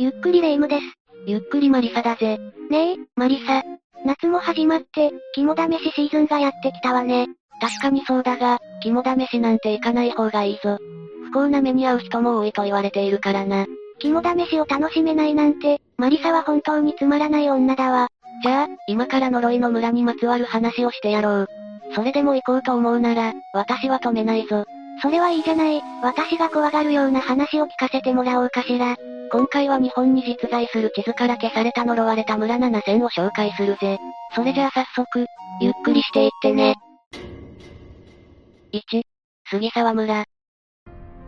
ゆっくりレ夢ムです。ゆっくりマリサだぜ。ねえ、マリサ。夏も始まって、肝試しシーズンがやってきたわね。確かにそうだが、肝試しなんて行かない方がいいぞ。不幸な目に遭う人も多いと言われているからな。肝試しを楽しめないなんて、マリサは本当につまらない女だわ。じゃあ、今から呪いの村にまつわる話をしてやろう。それでも行こうと思うなら、私は止めないぞ。それはいいじゃない。私が怖がるような話を聞かせてもらおうかしら。今回は日本に実在する地図から消された呪われた村7000を紹介するぜ。それじゃあ早速、ゆっくりしていってね。1、杉沢村。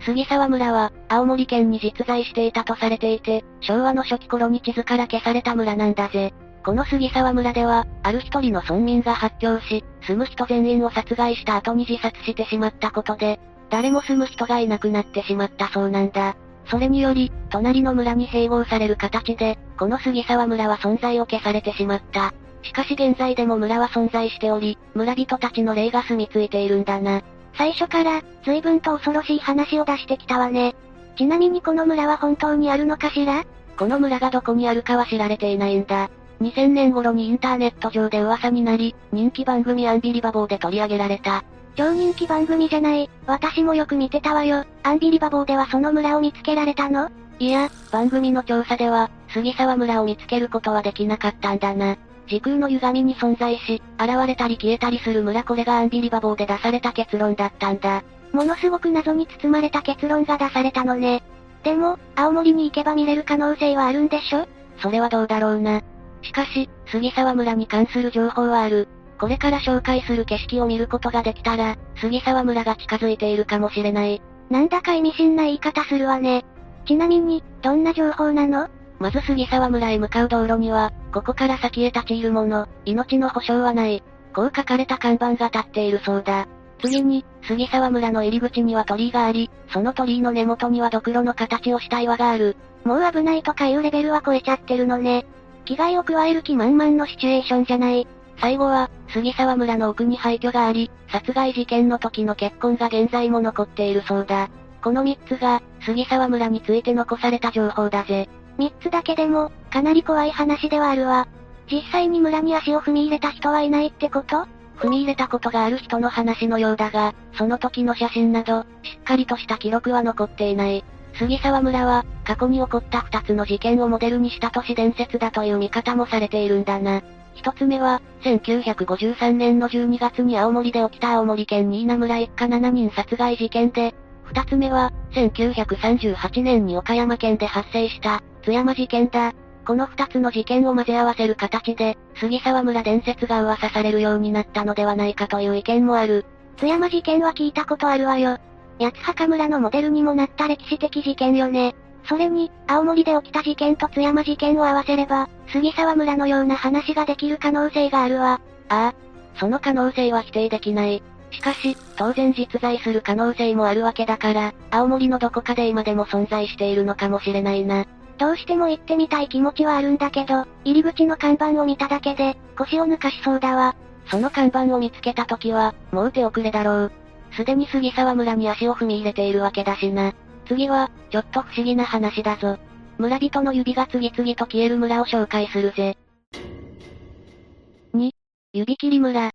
杉沢村は、青森県に実在していたとされていて、昭和の初期頃に地図から消された村なんだぜ。この杉沢村では、ある一人の村民が発狂し、住む人全員を殺害した後に自殺してしまったことで、誰も住む人がいなくなってしまったそうなんだ。それにより、隣の村に併合される形で、この杉沢村は存在を消されてしまった。しかし現在でも村は存在しており、村人たちの霊が住み着いているんだな。最初から、随分と恐ろしい話を出してきたわね。ちなみにこの村は本当にあるのかしら？この村がどこにあるかは知られていないんだ。2000年頃にインターネット上で噂になり、人気番組アンビリバボーで取り上げられた。超人気番組じゃない。私もよく見てたわよ。アンビリバボーではその村を見つけられたの？いや、番組の調査では、杉沢村を見つけることはできなかったんだな。時空の歪みに存在し、現れたり消えたりする村これがアンビリバボーで出された結論だったんだ。ものすごく謎に包まれた結論が出されたのね。でも、青森に行けば見れる可能性はあるんでしょ？それはどうだろうな。しかし、杉沢村に関する情報はある。これから紹介する景色を見ることができたら、杉沢村が近づいているかもしれない。なんだか意味深な言い方するわね。ちなみに、どんな情報なの？まず杉沢村へ向かう道路には、ここから先へ立ち入るもの、命の保証はない。こう書かれた看板が立っているそうだ。次に、杉沢村の入り口には鳥居があり、その鳥居の根元にはドクロの形をした岩がある。もう危ないとかいうレベルは超えちゃってるのね。危害を加える気満々のシチュエーションじゃない。最後は、杉沢村の奥に廃墟があり、殺害事件の時の結婚が現在も残っているそうだ。この3つが、杉沢村について残された情報だぜ。3つだけでも、かなり怖い話ではあるわ。実際に村に足を踏み入れた人はいないってこと？踏み入れたことがある人の話のようだが、その時の写真など、しっかりとした記録は残っていない。杉沢村は、過去に起こった2つの事件をモデルにした都市伝説だという見方もされているんだな。一つ目は、1953年の12月に青森で起きた青森県新名村一家7人殺害事件で、二つ目は、1938年に岡山県で発生した、津山事件だ。この二つの事件を混ぜ合わせる形で、杉沢村伝説が噂されるようになったのではないかという意見もある。津山事件は聞いたことあるわよ。八幡村のモデルにもなった歴史的事件よね。それに、青森で起きた事件と津山事件を合わせれば、杉沢村のような話ができる可能性があるわ。ああ、その可能性は否定できない。しかし、当然実在する可能性もあるわけだから、青森のどこかで今でも存在しているのかもしれないな。どうしても行ってみたい気持ちはあるんだけど、入り口の看板を見ただけで、腰を抜かしそうだわ。その看板を見つけた時は、もう手遅れだろう。すでに杉沢村に足を踏み入れているわけだしな。次は、ちょっと不思議な話だぞ。村人の指が次々と消える村を紹介するぜ。2、指切り村。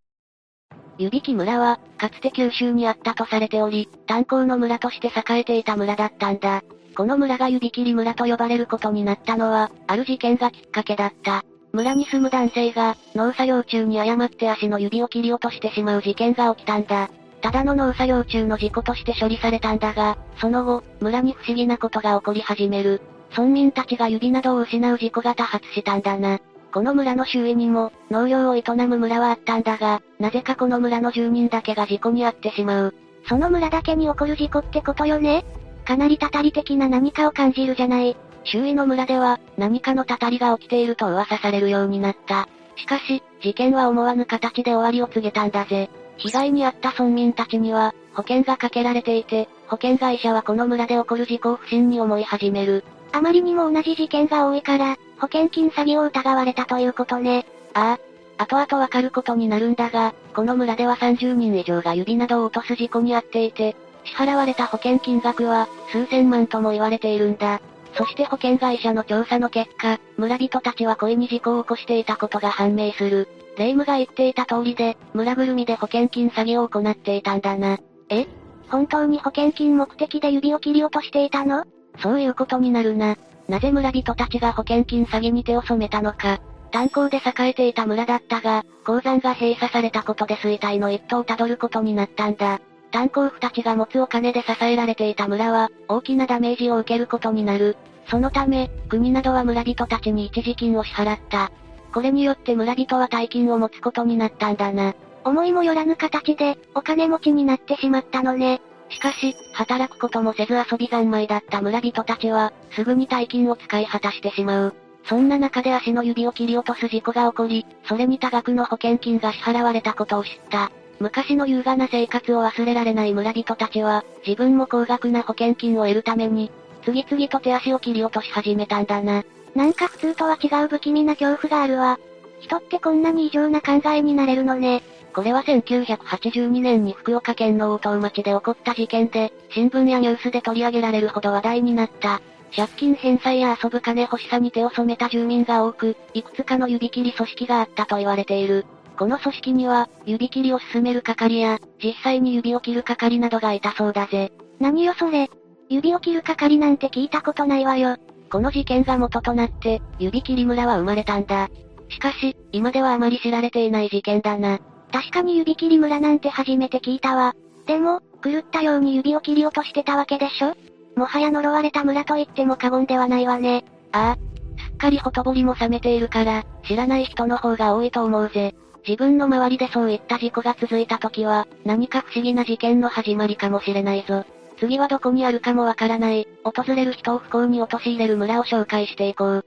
指木村は、かつて九州にあったとされており、炭鉱の村として栄えていた村だったんだ。この村が指切り村と呼ばれることになったのは、ある事件がきっかけだった。村に住む男性が、農作業中に誤って足の指を切り落としてしまう事件が起きたんだ。ただの農作業中の事故として処理されたんだが、その後、村に不思議なことが起こり始める。村民たちが指などを失う事故が多発したんだな。この村の周囲にも、農業を営む村はあったんだが、なぜかこの村の住人だけが事故に遭ってしまう。その村だけに起こる事故ってことよね？かなりたたり的な何かを感じるじゃない。周囲の村では、何かのたたりが起きていると噂されるようになった。しかし、事件は思わぬ形で終わりを告げたんだぜ。被害に遭った村民たちには、保険がかけられていて、保険会社はこの村で起こる事故を不審に思い始める。あまりにも同じ事件が多いから、保険金詐欺を疑われたということね。ああ。後々わかることになるんだが、この村では30人以上が指などを落とす事故に遭っていて、支払われた保険金額は、数千万とも言われているんだ。そして保険会社の調査の結果、村人たちは故意に事故を起こしていたことが判明する。霊夢が言っていた通りで、村ぐるみで保険金詐欺を行っていたんだな。え？本当に保険金目的で指を切り落としていたの？そういうことになるな。なぜ村人たちが保険金詐欺に手を染めたのか。炭鉱で栄えていた村だったが、鉱山が閉鎖されたことで衰退の一途をたどることになったんだ。炭鉱夫たちが持つお金で支えられていた村は、大きなダメージを受けることになる。そのため、国などは村人たちに一時金を支払った。これによって村人は大金を持つことになったんだな。思いもよらぬ形で、お金持ちになってしまったのね。しかし、働くこともせず遊び三昧だった村人たちは、すぐに大金を使い果たしてしまう。そんな中で足の指を切り落とす事故が起こり、それに多額の保険金が支払われたことを知った。昔の優雅な生活を忘れられない村人たちは、自分も高額な保険金を得るために、次々と手足を切り落とし始めたんだな。なんか普通とは違う不気味な恐怖があるわ。人ってこんなに異常な考えになれるのね。これは1982年に福岡県の大東町で起こった事件で、新聞やニュースで取り上げられるほど話題になった。借金返済や遊ぶ金欲しさに手を染めた住民が多く、いくつかの指切り組織があったと言われている。この組織には、指切りを進める係や、実際に指を切る係などがいたそうだぜ。何よそれ。指を切る係なんて聞いたことないわよ。この事件が元となって、指切り村は生まれたんだ。しかし、今ではあまり知られていない事件だな。確かに指切り村なんて初めて聞いたわ。でも、狂ったように指を切り落としてたわけでしょ？もはや呪われた村と言っても過言ではないわね。ああ。すっかりほとぼりも冷めているから、知らない人の方が多いと思うぜ。自分の周りでそういった事故が続いた時は、何か不思議な事件の始まりかもしれないぞ。次はどこにあるかもわからない、訪れる人を不幸に陥れる村を紹介していこう。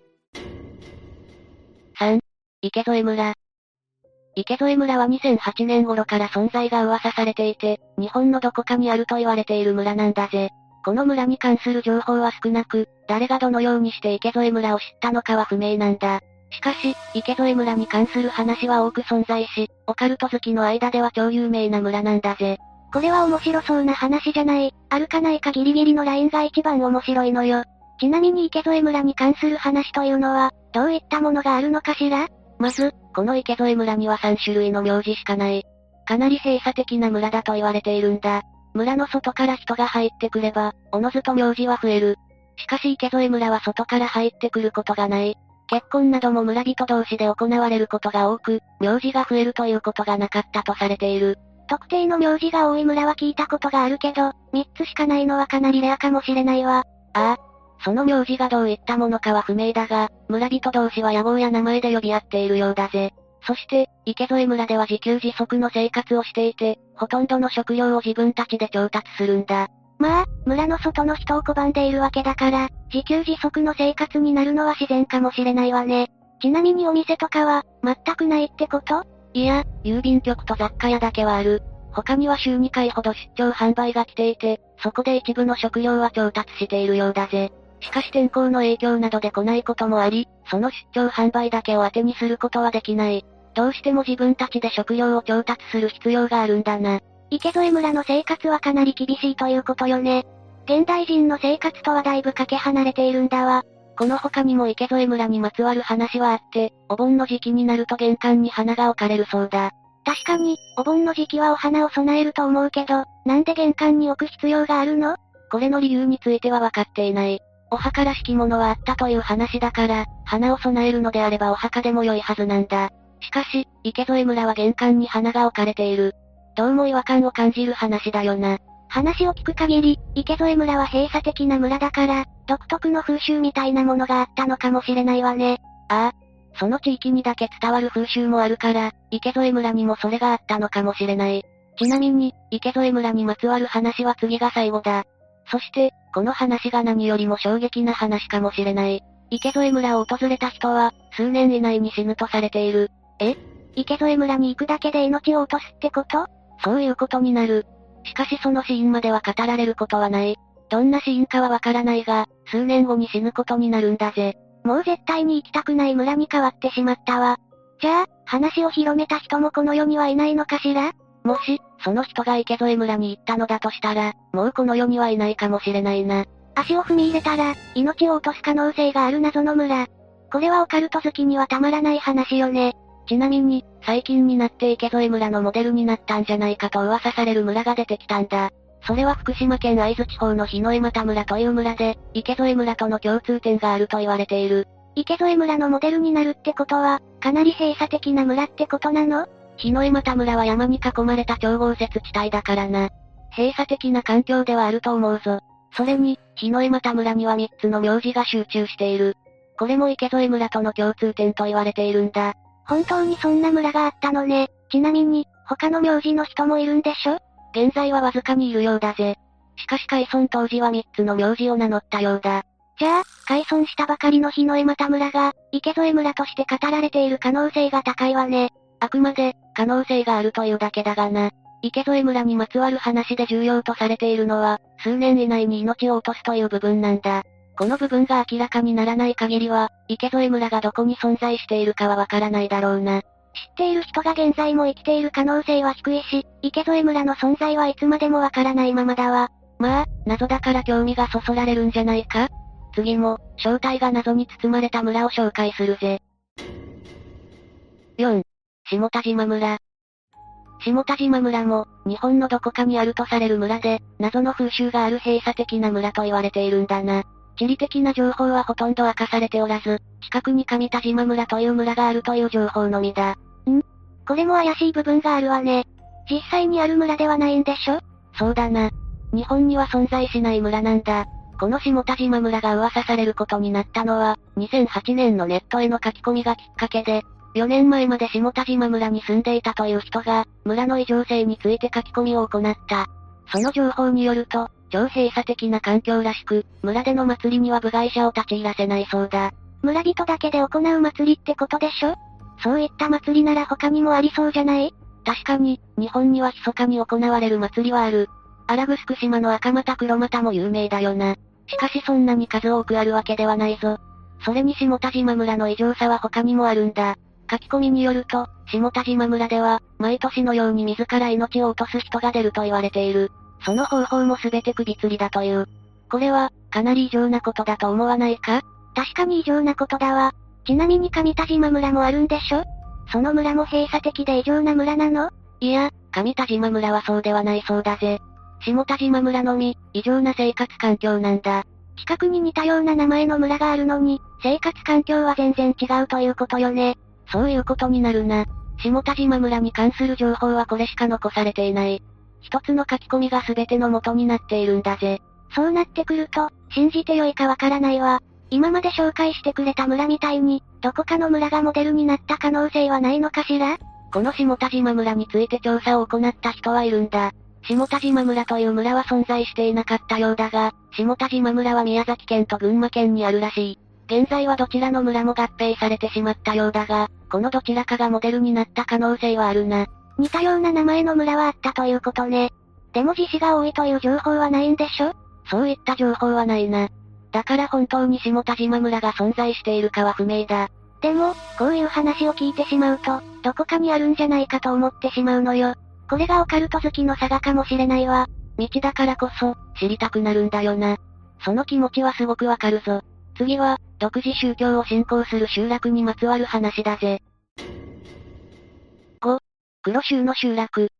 3、池添村。池添村は2008年頃から存在が噂されていて、日本のどこかにあると言われている村なんだぜ。この村に関する情報は少なく、誰がどのようにして池添村を知ったのかは不明なんだ。しかし、池添村に関する話は多く存在し、オカルト好きの間では超有名な村なんだぜ。これは面白そうな話じゃない。あるかないかギリギリのラインが一番面白いのよ。ちなみに池添村に関する話というのは、どういったものがあるのかしら？まず、この池添村には3種類の名字しかない。かなり閉鎖的な村だと言われているんだ。村の外から人が入ってくれば、おのずと名字は増える。しかし池添村は外から入ってくることがない。結婚なども村人同士で行われることが多く、名字が増えるということがなかったとされている。特定の名字が多い村は聞いたことがあるけど、3つしかないのはかなりレアかもしれないわ。ああ。その名字がどういったものかは不明だが、村人同士は野望や名前で呼び合っているようだぜ。そして、池添村では自給自足の生活をしていて、ほとんどの食料を自分たちで調達するんだ。まあ、村の外の人を拒んでいるわけだから、自給自足の生活になるのは自然かもしれないわね。ちなみにお店とかは、全くないってこと？いや、郵便局と雑貨屋だけはある。他には週2回ほど出張販売が来ていて、そこで一部の食料は調達しているようだぜ。しかし天候の影響などで来ないこともあり、その出張販売だけを当てにすることはできない。どうしても自分たちで食料を調達する必要があるんだな。池添村の生活はかなり厳しいということよね。現代人の生活とはだいぶかけ離れているんだわ。この他にも池添村にまつわる話はあって、お盆の時期になると玄関に花が置かれるそうだ。確かに、お盆の時期はお花を備えると思うけど、なんで玄関に置く必要があるの？これの理由については分かっていない。お墓らしきものはあったという話だから、花を備えるのであればお墓でも良いはずなんだ。しかし、池添村は玄関に花が置かれている。どうも違和感を感じる話だよな。話を聞く限り、池添村は閉鎖的な村だから、独特の風習みたいなものがあったのかもしれないわね。ああ。その地域にだけ伝わる風習もあるから、池添村にもそれがあったのかもしれない。ちなみに、池添村にまつわる話は次が最後だ。そして、この話が何よりも衝撃な話かもしれない。池添村を訪れた人は、数年以内に死ぬとされている。え？池添村に行くだけで命を落とすってこと？そういうことになる。しかしその死因までは語られることはない。どんな死因かはわからないが、数年後に死ぬことになるんだぜ。もう絶対に行きたくない村に変わってしまったわ。じゃあ、話を広めた人もこの世にはいないのかしら？もし、その人が池添村に行ったのだとしたら、もうこの世にはいないかもしれないな。足を踏み入れたら、命を落とす可能性がある謎の村。これはオカルト好きにはたまらない話よね。ちなみに、最近になって池添村のモデルになったんじゃないかと噂される村が出てきたんだ。それは福島県会津地方の日の江又村という村で、池添村との共通点があると言われている。池添村のモデルになるってことは、かなり閉鎖的な村ってことなの？日の江又村は山に囲まれた超豪雪地帯だからな。閉鎖的な環境ではあると思うぞ。それに、日の江又村には3つの名字が集中している。これも池添村との共通点と言われているんだ。本当にそんな村があったのね。ちなみに、他の名字の人もいるんでしょ？現在はわずかにいるようだぜ。しかし改村当時は3つの名字を名乗ったようだ。じゃあ、改村したばかりの日の江又村が、池添村として語られている可能性が高いわね。あくまで、可能性があるというだけだがな。池添村にまつわる話で重要とされているのは、数年以内に命を落とすという部分なんだ。この部分が明らかにならない限りは、池添村がどこに存在しているかはわからないだろうな。知っている人が現在も生きている可能性は低いし、池添村の存在はいつまでもわからないままだわ。まあ、謎だから興味がそそられるんじゃないか？次も、正体が謎に包まれた村を紹介するぜ。4. 下田島村。下田島村も、日本のどこかにあるとされる村で、謎の風習がある閉鎖的な村と言われているんだな。地理的な情報はほとんど明かされておらず、近くに上田島村という村があるという情報のみだ。ん？これも怪しい部分があるわね。実際にある村ではないんでしょ？そうだな。日本には存在しない村なんだ。この下田島村が噂されることになったのは、2008年のネットへの書き込みがきっかけで、4年前まで下田島村に住んでいたという人が、村の異常性について書き込みを行った。その情報によると、超閉鎖的な環境らしく、村での祭りには部外者を立ち入らせないそうだ。村人だけで行う祭りってことでしょ？そういった祭りなら他にもありそうじゃない？確かに、日本には密かに行われる祭りはある。荒城島の赤股黒股も有名だよな。しかしそんなに数多くあるわけではないぞ。それに下田島村の異常さは他にもあるんだ。書き込みによると、下田島村では、毎年のように自ら命を落とす人が出ると言われている。その方法もすべて首吊りだという。これは、かなり異常なことだと思わないか？確かに異常なことだわ。ちなみに上田島村もあるんでしょ？その村も閉鎖的で異常な村なの？いや、上田島村はそうではないそうだぜ。下田島村のみ、異常な生活環境なんだ。近くに似たような名前の村があるのに、生活環境は全然違うということよね。そういうことになるな。下田島村に関する情報はこれしか残されていない。一つの書き込みが全ての元になっているんだぜ。そうなってくると、信じてよいかわからないわ。今まで紹介してくれた村みたいに、どこかの村がモデルになった可能性はないのかしら？この下田島村について調査を行った人はいるんだ。下田島村という村は存在していなかったようだが、下田島村は宮崎県と群馬県にあるらしい。現在はどちらの村も合併されてしまったようだが、このどちらかがモデルになった可能性はあるな。似たような名前の村はあったということね。でも自死が多いという情報はないんでしょ？そういった情報はないな。だから本当に下田島村が存在しているかは不明だ。でも、こういう話を聞いてしまうと、どこかにあるんじゃないかと思ってしまうのよ。これがオカルト好きの差がかもしれないわ。道だからこそ、知りたくなるんだよな。その気持ちはすごくわかるぞ。次は、独自宗教を信仰する集落にまつわる話だぜ。5、黒州の集落。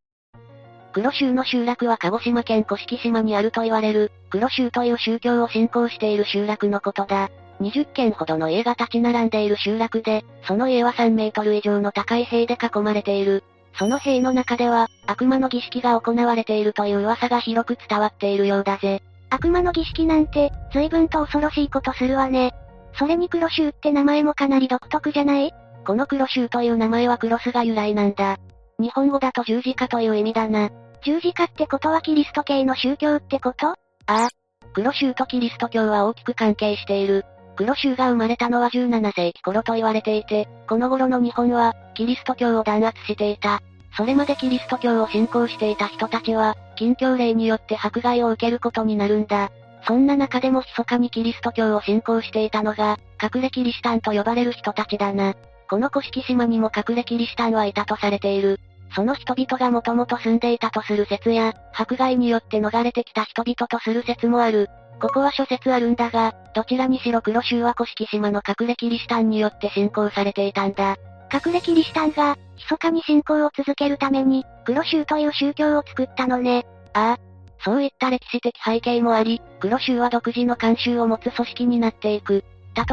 黒州の集落は鹿児島県甑島にあると言われる、黒州という宗教を信仰している集落のことだ。20軒ほどの家が立ち並んでいる集落で、その家は3メートル以上の高い塀で囲まれている。その塀の中では、悪魔の儀式が行われているという噂が広く伝わっているようだぜ。悪魔の儀式なんて、随分と恐ろしいことするわね。それに黒州って名前もかなり独特じゃない？この黒州という名前はクロスが由来なんだ。日本語だと十字架という意味だな。十字架ってことはキリスト系の宗教ってこと？ああ。黒州とキリスト教は大きく関係している。黒州が生まれたのは17世紀頃と言われていて、この頃の日本は、キリスト教を弾圧していた。それまでキリスト教を信仰していた人たちは、禁教令によって迫害を受けることになるんだ。そんな中でも密かにキリスト教を信仰していたのが、隠れキリシタンと呼ばれる人たちだな。この古式島にも隠れキリシタンはいたとされている。その人々がもともと住んでいたとする説や、迫害によって逃れてきた人々とする説もある。ここは諸説あるんだが、どちらにしろ黒州は古式島の隠れキリシタンによって信仰されていたんだ。隠れキリシタンが、密かに信仰を続けるために、黒州という宗教を作ったのね。ああ。そういった歴史的背景もあり、黒州は独自の慣習を持つ組織になっていく。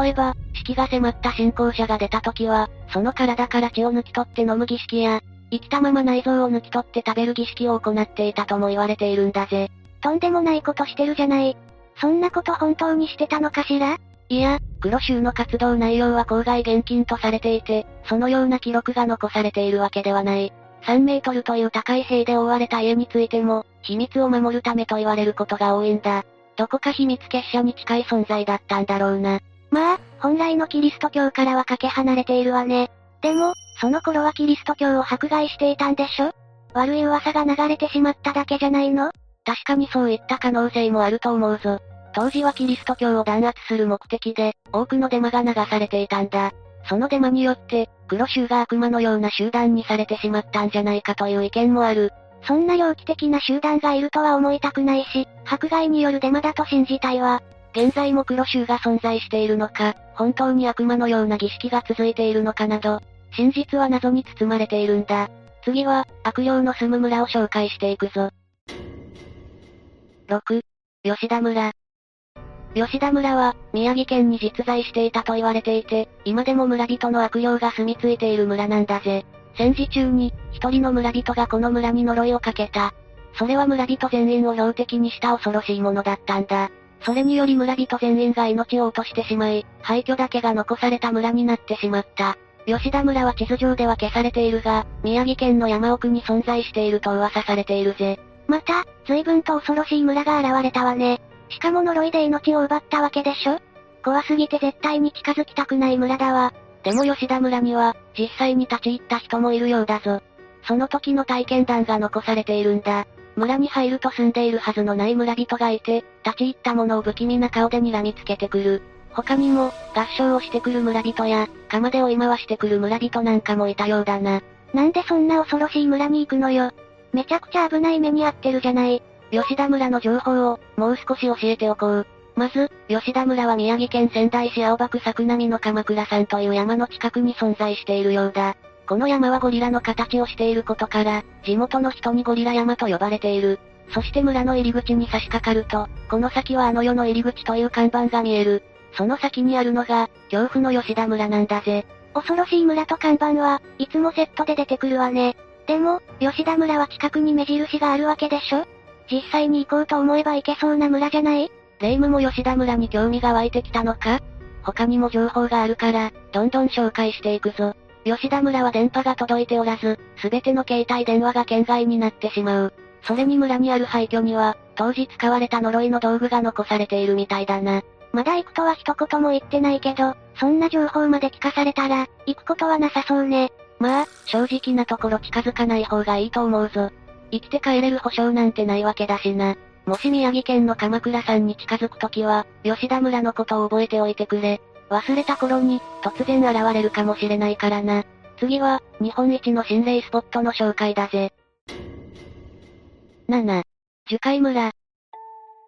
例えば、死期が迫った信仰者が出た時は、その体から血を抜き取って飲む儀式や、生きたまま内臓を抜き取って食べる儀式を行っていたとも言われているんだぜ。とんでもないことしてるじゃない。そんなこと本当にしてたのかしら？いや、黒州の活動内容は郊外厳禁とされていて、そのような記録が残されているわけではない。3メートルという高い塀で覆われた家についても、秘密を守るためと言われることが多いんだ。どこか秘密結社に近い存在だったんだろうな。まあ、本来のキリスト教からはかけ離れているわね。でも、その頃はキリスト教を迫害していたんでしょ？悪い噂が流れてしまっただけじゃないの？確かにそういった可能性もあると思うぞ。当時はキリスト教を弾圧する目的で、多くのデマが流されていたんだ。そのデマによって、黒州が悪魔のような集団にされてしまったんじゃないかという意見もある。そんな猟奇的な集団がいるとは思いたくないし、迫害によるデマだと信じたいわ。現在も黒州が存在しているのか、本当に悪魔のような儀式が続いているのかなど、真実は謎に包まれているんだ。次は、悪霊の住む村を紹介していくぞ。6. 吉田村。吉田村は、宮城県に実在していたと言われていて、今でも村人の悪霊が住み着いている村なんだぜ。戦時中に、一人の村人がこの村に呪いをかけた。それは村人全員を標的にした恐ろしいものだったんだ。それにより村人全員が命を落としてしまい、廃墟だけが残された村になってしまった。吉田村は地図上では消されているが、宮城県の山奥に存在していると噂されているぜ。また、随分と恐ろしい村が現れたわね。しかも呪いで命を奪ったわけでしょ？怖すぎて絶対に近づきたくない村だわ。でも吉田村には、実際に立ち入った人もいるようだぞ。その時の体験談が残されているんだ。村に入ると住んでいるはずのない村人がいて、立ち入ったものを不気味な顔で睨みつけてくる。他にも、合唱をしてくる村人や、釜で追い回してくる村人なんかもいたようだな。なんでそんな恐ろしい村に行くのよ。めちゃくちゃ危ない目に遭ってるじゃない。吉田村の情報を、もう少し教えておこう。まず、吉田村は宮城県仙台市青葉区作並の鎌倉山という山の近くに存在しているようだ。この山はゴリラの形をしていることから、地元の人にゴリラ山と呼ばれている。そして村の入り口に差し掛かると、この先はあの世の入り口という看板が見える。その先にあるのが、恐怖の吉田村なんだぜ。恐ろしい村と看板は、いつもセットで出てくるわね。でも、吉田村は近くに目印があるわけでしょ？実際に行こうと思えば行けそうな村じゃない？レイムも吉田村に興味が湧いてきたのか？他にも情報があるから、どんどん紹介していくぞ。吉田村は電波が届いておらず、すべての携帯電話が圏外になってしまう。それに村にある廃墟には、当時使われた呪いの道具が残されているみたいだな。まだ行くとは一言も言ってないけど、そんな情報まで聞かされたら、行くことはなさそうね。まあ、正直なところ近づかない方がいいと思うぞ。生きて帰れる保証なんてないわけだしな。もし宮城県の鎌倉山に近づくときは、吉田村のことを覚えておいてくれ。忘れた頃に、突然現れるかもしれないからな。次は、日本一の心霊スポットの紹介だぜ。7. 樹海村。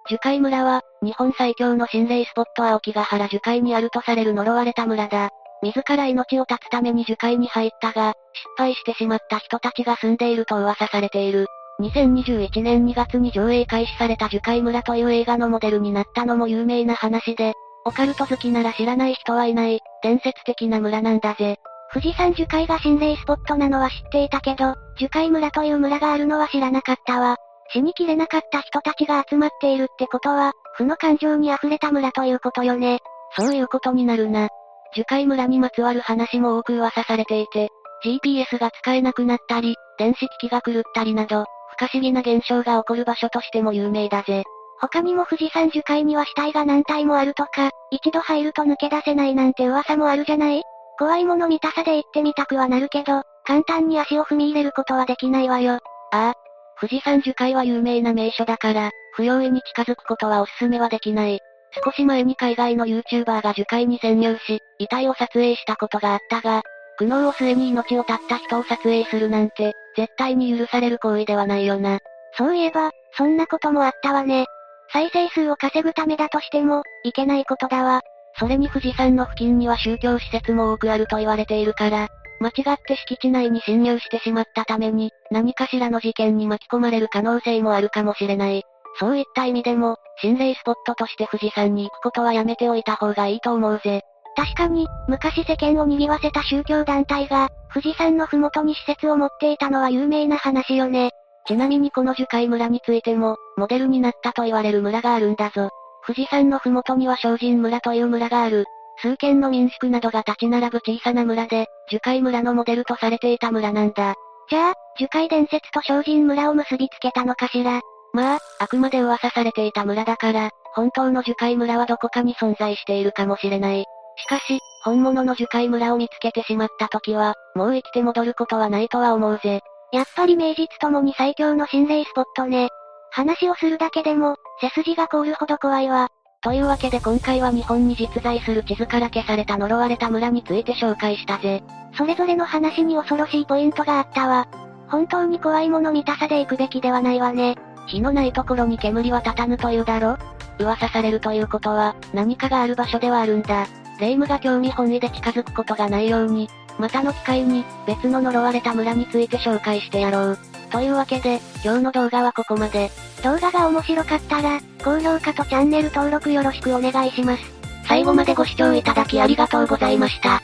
樹海村は、日本最強の心霊スポット青木ヶ原樹海にあるとされる呪われた村だ。自ら命を絶つために樹海に入ったが、失敗してしまった人たちが住んでいると噂されている。2021年2月に上映開始された樹海村という映画のモデルになったのも有名な話で、オカルト好きなら知らない人はいない、伝説的な村なんだぜ。富士山樹海が心霊スポットなのは知っていたけど、樹海村という村があるのは知らなかったわ。死にきれなかった人たちが集まっているってことは、負の感情に溢れた村ということよね。そういうことになるな。樹海村にまつわる話も多く噂されていて、GPS が使えなくなったり、電子機器が狂ったりなど、不可思議な現象が起こる場所としても有名だぜ。他にも富士山樹海には死体が何体もあるとか、一度入ると抜け出せないなんて噂もあるじゃない？怖いもの見たさで行ってみたくはなるけど、簡単に足を踏み入れることはできないわよ。ああ。富士山樹海は有名な名所だから、不用意に近づくことはおすすめはできない。少し前に海外の YouTuber が樹海に潜入し、遺体を撮影したことがあったが、苦悩を末に命を絶った人を撮影するなんて、絶対に許される行為ではないよな。そういえば、そんなこともあったわね。再生数を稼ぐためだとしても、いけないことだわ。それに富士山の付近には宗教施設も多くあると言われているから、間違って敷地内に侵入してしまったために、何かしらの事件に巻き込まれる可能性もあるかもしれない。そういった意味でも、心霊スポットとして富士山に行くことはやめておいた方がいいと思うぜ。確かに、昔世間を賑わせた宗教団体が、富士山のふもとに施設を持っていたのは有名な話よね。ちなみにこの樹海村についても、モデルになったと言われる村があるんだぞ。富士山のふもとには精進村という村がある。数軒の民宿などが立ち並ぶ小さな村で、樹海村のモデルとされていた村なんだ。じゃあ、樹海伝説と精進村を結びつけたのかしら。まあ、あくまで噂されていた村だから、本当の樹海村はどこかに存在しているかもしれない。しかし、本物の樹海村を見つけてしまった時は、もう生きて戻ることはないとは思うぜ。やっぱり名実ともに最強の心霊スポットね。話をするだけでも、背筋が凍るほど怖いわ。というわけで今回は日本に実在する地図から消された呪われた村について紹介したぜ。それぞれの話に恐ろしいポイントがあったわ。本当に怖いもの見たさで行くべきではないわね。火のないところに煙は立たぬというだろ？噂されるということは、何かがある場所ではあるんだ。霊夢が興味本位で近づくことがないように、またの機会に、別の呪われた村について紹介してやろう。というわけで、今日の動画はここまで。動画が面白かったら、高評価とチャンネル登録よろしくお願いします。最後までご視聴いただきありがとうございました。